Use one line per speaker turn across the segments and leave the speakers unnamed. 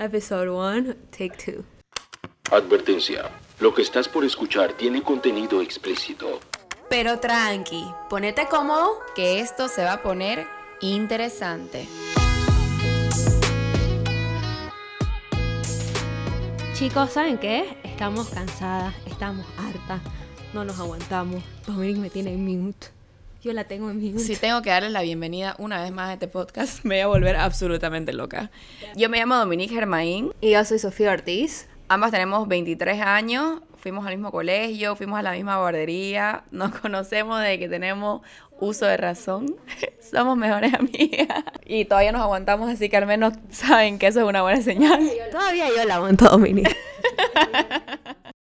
Episode 1, Take 2.
Advertencia. Lo que estás por escuchar tiene contenido explícito.
Pero tranqui, ponete cómodo que esto se va a poner interesante.
Chicos, ¿saben qué? Estamos cansadas, estamos hartas, no nos aguantamos. Dominic me tiene en mute. Yo la tengo en mute.
Si tengo que darles la bienvenida una vez más a este podcast, me voy a volver absolutamente loca. Yo me llamo Dominique Germain.
Y yo soy Sofía Ortiz.
Ambas tenemos 23 años, fuimos al mismo colegio, fuimos a la misma guardería, nos conocemos desde que tenemos uso de razón, somos mejores amigas y todavía nos aguantamos, así que al menos saben que eso es una buena señal.
Todavía yo la aguanto, Dominic.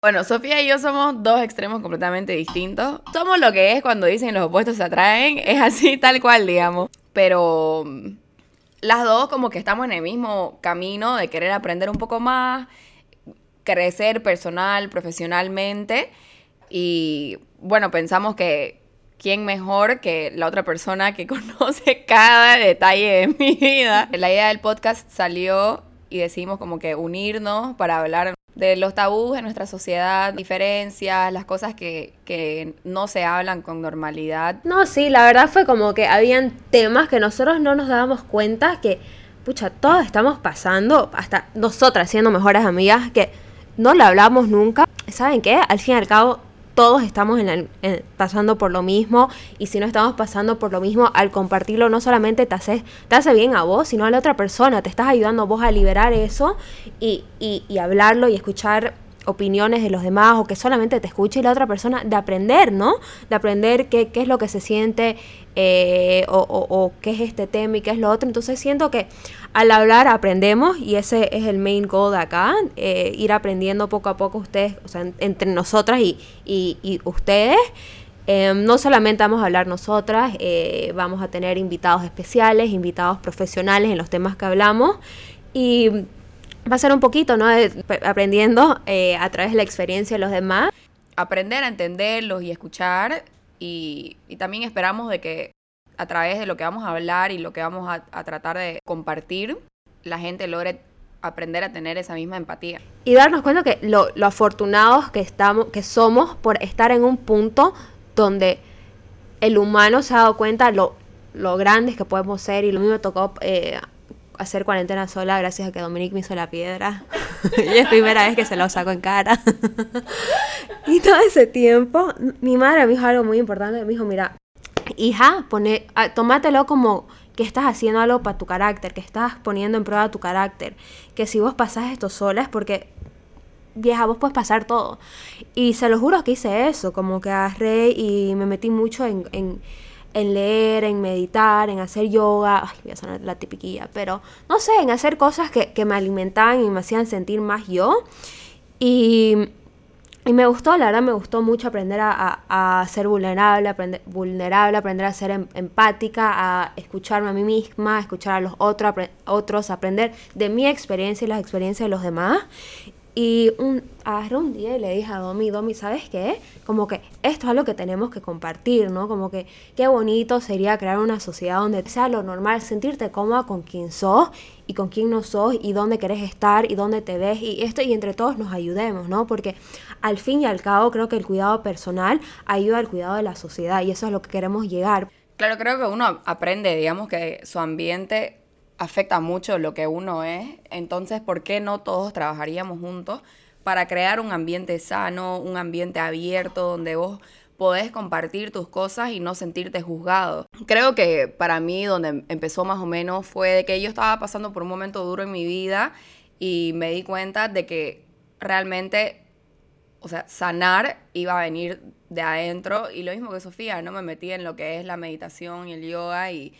Bueno, Sofía y yo somos dos extremos completamente distintos. Somos lo que es cuando dicen los opuestos se atraen, es así tal cual, digamos. Pero mm, las dos como que estamos en el mismo camino de querer aprender un poco más, crecer personal, profesionalmente. Y bueno, pensamos que quién mejor que la otra persona que conoce cada detalle de mi vida. La idea del podcast salió y decidimos como que unirnos para hablar de los tabús en nuestra sociedad, diferencias, las cosas que, que no se hablan con normalidad.
No, sí, la verdad fue como que habían temas que nosotros no nos dábamos cuenta que, pucha, todos estamos pasando, hasta nosotras siendo mejores amigas, que no lo hablamos nunca. ¿Saben qué? Al fin y al cabo, todos estamos en el- en- pasando por lo mismo y si no estamos pasando por lo mismo, al compartirlo no solamente te hace, te hace bien a vos, sino a la otra persona, te estás ayudando vos a liberar eso y, y- y hablarlo y escuchar opiniones de los demás o que solamente te escuche y la otra persona de aprender, ¿no? De aprender qué, qué es lo que se siente eh, o, o- o qué es este tema y qué es lo otro. Entonces siento que al hablar aprendemos y ese es el main goal de acá, eh, ir aprendiendo poco a poco ustedes, o sea, en- entre nosotras y, y- ustedes. Eh, no solamente vamos a hablar nosotras, vamos a tener invitados especiales, invitados profesionales en los temas que hablamos y va a ser un poquito, ¿no? De- pe- aprendiendo eh, a través de la experiencia de los demás.
aprender a entenderlos y escuchar y, y también esperamos de que a través de lo que vamos a hablar y lo que vamos a, a tratar de compartir, la gente logre aprender a tener esa misma empatía.
Y darnos cuenta que lo, lo afortunados que estamos, que somos por estar en un punto donde el humano se ha dado cuenta lo, lo grandes que podemos ser y lo mismo me tocó eh, hacer cuarentena sola gracias a que Dominique me hizo la piedra. y es primera vez que se lo saco en cara. y todo ese tiempo, mi madre me dijo algo muy importante, me dijo, mira, hija, pone, ah, tómatelo como que estás haciendo algo para tu carácter, que estás poniendo en prueba tu carácter, que si vos pasás esto sola es porque vieja, vos puedes pasar todo. Y se lo juro que hice eso, como que agarré y me metí mucho en, en, en leer, en meditar, en hacer yoga, ay, voy a sonar la tipiquilla, pero no sé, en hacer cosas que, que me alimentaban y me hacían sentir más yo. Y, y me gustó, la verdad me gustó mucho aprender a, a- a ser vulnerable, aprender, vulnerable, aprender a ser em- empática, a escucharme a mí misma, a escuchar a los otros, apre- otros, aprender de mi experiencia y las experiencias de los demás. Y un, agarré un día le dije a Domi, Domi, ¿sabes qué? Como que esto es algo que tenemos que compartir, ¿no? Como que qué bonito sería crear una sociedad donde sea lo normal, sentirte cómoda con quien sos y con quién no sos y dónde querés estar y dónde te ves y esto y entre todos nos ayudemos, ¿no? Porque al fin y al cabo creo que el cuidado personal ayuda al cuidado de la sociedad y eso es lo que queremos llegar.
Claro, creo que uno aprende, digamos, que su ambiente afecta mucho lo que uno es, entonces, ¿por qué no todos trabajaríamos juntos para crear un ambiente sano, un ambiente abierto, donde vos podés compartir tus cosas y no sentirte juzgado? Creo que para mí, donde empezó más o menos, fue de que yo estaba pasando por un momento duro en mi vida y me di cuenta de que realmente o sea, sanar iba a venir de adentro. Y lo mismo que Sofía, no me metí en lo que es la meditación y el yoga. Y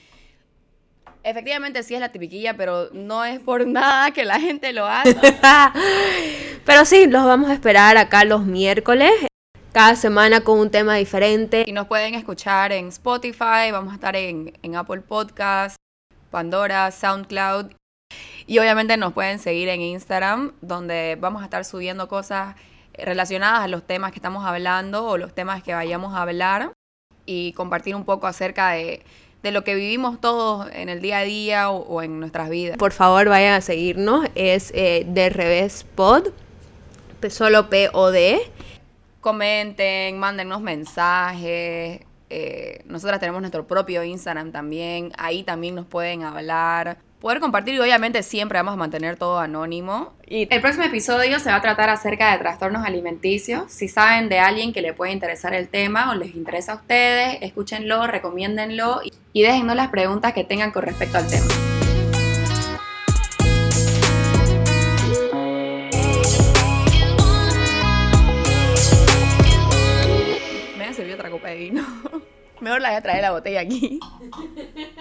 efectivamente sí es la tipiquilla, pero no es por nada que la gente lo haga.
Pero sí, los vamos a esperar acá los miércoles, cada semana con un tema diferente.
Y nos pueden escuchar en Spotify, vamos a estar en, en Apple Podcasts, Pandora, SoundCloud. Y obviamente nos pueden seguir en Instagram, donde vamos a estar subiendo cosas relacionadas a los temas que estamos hablando o los temas que vayamos a hablar y compartir un poco acerca de, de lo que vivimos todos en el día a día o, o en nuestras vidas.
Por favor, vayan a seguirnos. Es eh, de revés pod, P- solo P-O-D.
Comenten, mándennos mensajes. eh, nosotras tenemos nuestro propio Instagram también. Ahí también nos pueden hablar. Poder compartir y obviamente siempre vamos a mantener todo anónimo.
Y el próximo episodio se va a tratar acerca de trastornos alimenticios. Si saben de alguien que le puede interesar el tema o les interesa a ustedes, escúchenlo, recomiéndenlo y- y déjennos las preguntas que tengan con respecto al tema.
Me ha servido otra copa de vino. Mejor la voy a traer la botella aquí.